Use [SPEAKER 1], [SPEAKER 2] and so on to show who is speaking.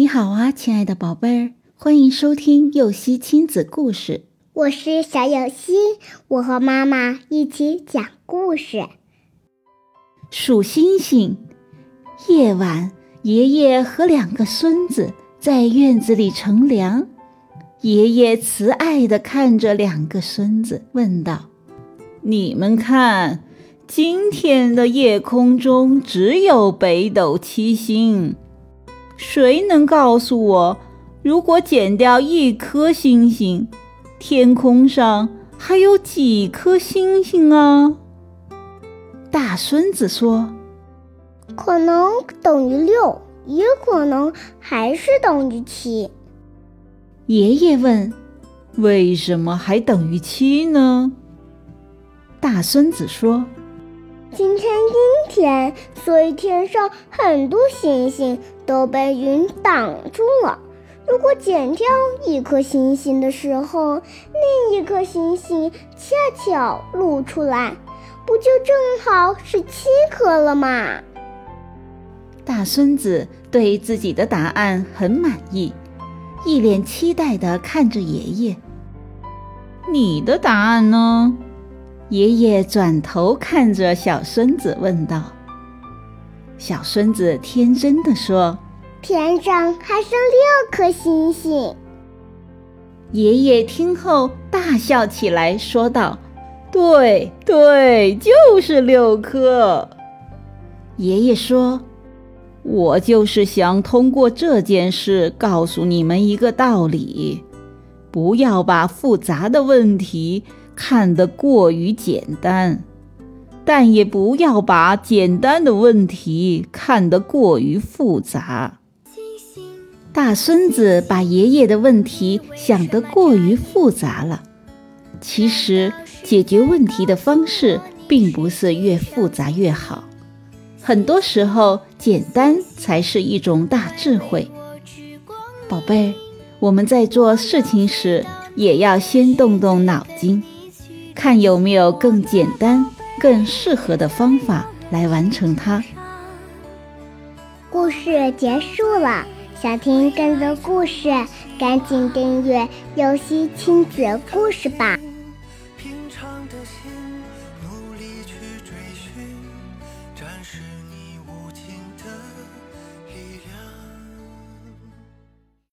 [SPEAKER 1] 你好啊，亲爱的宝贝儿，欢迎收听幼熙亲子故事。
[SPEAKER 2] 我是小幼熙，我和妈妈一起讲故事。
[SPEAKER 1] 数星星。夜晚，爷爷和两个孙子在院子里乘凉。爷爷慈爱地看着两个孙子，问道：“你们看，今天的夜空中只有北斗七星。”谁能告诉我，如果减掉一颗星星，天空上还有几颗星星啊？大孙子说：“
[SPEAKER 2] 可能等于六，也可能还是等于七。”
[SPEAKER 1] 爷爷问：“为什么还等于七呢？”大孙子说。
[SPEAKER 2] 今天阴天，所以天上很多星星都被云挡住了。如果减掉一颗星星的时候，另一颗星星恰巧露出来，不就正好是七颗了吗？
[SPEAKER 1] 大孙子对自己的答案很满意，一脸期待地看着爷爷。你的答案呢？爷爷转头看着小孙子问道：“小孙子天真的说，
[SPEAKER 2] 天上还剩六颗星星。”
[SPEAKER 1] 爷爷听后大笑起来，说道：“对对，就是六颗。”爷爷说：“我就是想通过这件事告诉你们一个道理，不要把复杂的问题。”看得过于简单，但也不要把简单的问题看得过于复杂。大孙子把爷爷的问题想得过于复杂了。其实，解决问题的方式并不是越复杂越好，很多时候简单才是一种大智慧。宝贝，我们在做事情时也要先动动脑筋。看有没有更简单更适合的方法来完成它。
[SPEAKER 2] 故事结束了想听更多故事赶紧订阅游戏亲子故事吧。平常的心努力去追寻展示你无尽的力量。